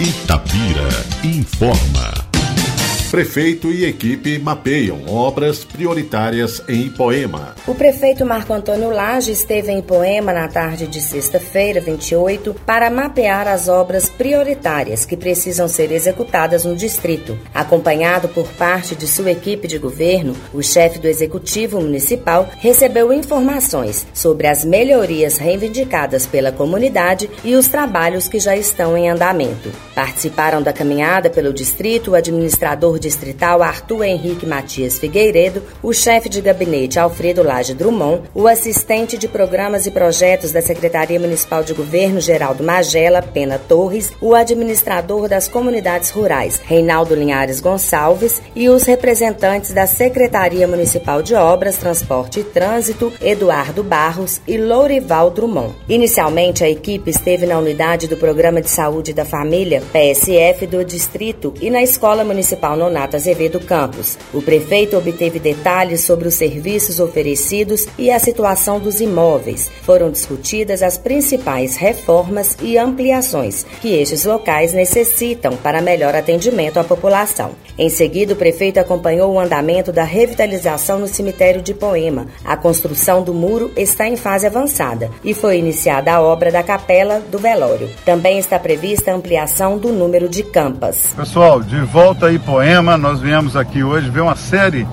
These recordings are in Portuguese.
Itapira informa. Prefeito e equipe mapeiam obras prioritárias em Ipoema. O prefeito Marco Antônio Lage esteve em Ipoema na tarde de sexta-feira, 28, para mapear as obras prioritárias que precisam ser executadas no distrito. Acompanhado por parte de sua equipe de governo, o chefe do executivo municipal recebeu informações sobre as melhorias reivindicadas pela comunidade e os trabalhos que já estão em andamento. Participaram da caminhada pelo distrito o administrador distrital Arthur Henrique Matias Figueiredo, o chefe de gabinete Alfredo Lage Drummond, o assistente de programas e projetos da Secretaria Municipal de Governo Geraldo Magela Pena Torres, o administrador das comunidades rurais Reinaldo Linhares Gonçalves e os representantes da Secretaria Municipal de Obras, Transporte e Trânsito Eduardo Barros e Lourival Drummond. Inicialmente, a equipe esteve na unidade do Programa de Saúde da Família, PSF, do Distrito e na Escola Municipal Nonato Azevedo Campos. O prefeito obteve detalhes sobre os serviços oferecidos e a situação dos imóveis. Foram discutidas as principais reformas e ampliações que estes locais necessitam para melhor atendimento à população. Em seguida, o prefeito acompanhou o andamento da revitalização no cemitério de Poema. A construção do muro está em fase avançada e foi iniciada a obra da capela do velório. Também está prevista a ampliação do número de campas. Pessoal, de volta a Poema nós viemos aqui hoje ver uma série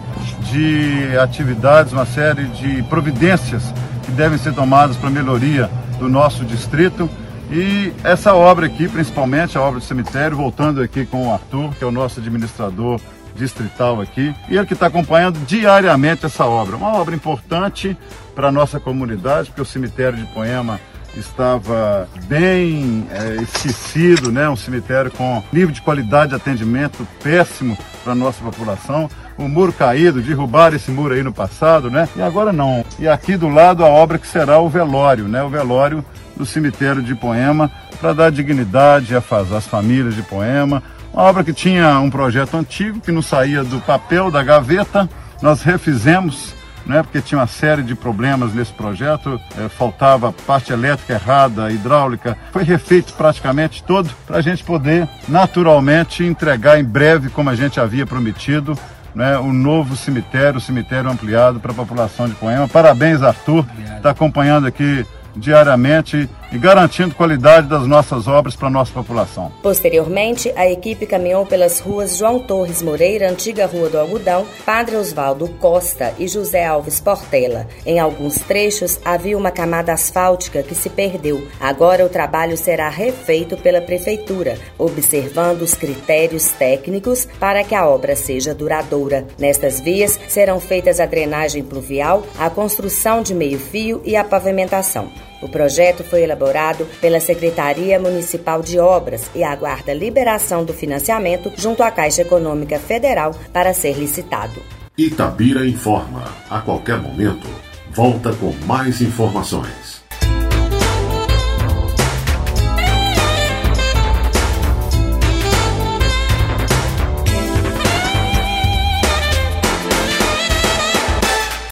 de atividades, uma série de providências que devem ser tomadas para melhoria do nosso distrito. E essa obra aqui, principalmente a obra do cemitério, voltando aqui com o Arthur, que é o nosso administrador distrital aqui, e ele que está acompanhando diariamente essa obra. Uma obra importante para a nossa comunidade, porque o cemitério de Poema estava bem é, esquecido, né? um cemitério com nível de qualidade de atendimento péssimo para a nossa população. O muro caído, derrubaram esse muro aí no passado, né? E agora não. E aqui do lado a obra que será o velório, né? O velório do cemitério de Poema, para dar dignidade às famílias de Poema. Uma obra que tinha um projeto antigo, que não saía do papel da gaveta. Nós refizemos né, porque tinha uma série de problemas nesse projeto, é, faltava parte elétrica errada, hidráulica, foi refeito praticamente todo para a gente poder naturalmente entregar em breve, como a gente havia prometido, né, um novo cemitério, um cemitério ampliado para a população de Poema. Parabéns, Arthur, está acompanhando aqui diariamente e garantindo qualidade das nossas obras para a nossa população. Posteriormente, a equipe caminhou pelas ruas João Torres Moreira, antiga Rua do Algodão, Padre Osvaldo Costa e José Alves Portela. Em alguns trechos havia uma camada asfáltica que se perdeu. Agora o trabalho será refeito pela Prefeitura, observando os critérios técnicos para que a obra seja duradoura. Nestas vias serão feitas a drenagem pluvial, a construção de meio-fio e a pavimentação. O projeto foi elaborado pela Secretaria Municipal de Obras e aguarda liberação do financiamento junto à Caixa Econômica Federal para ser licitado. Itabira informa. A qualquer momento, volta com mais informações.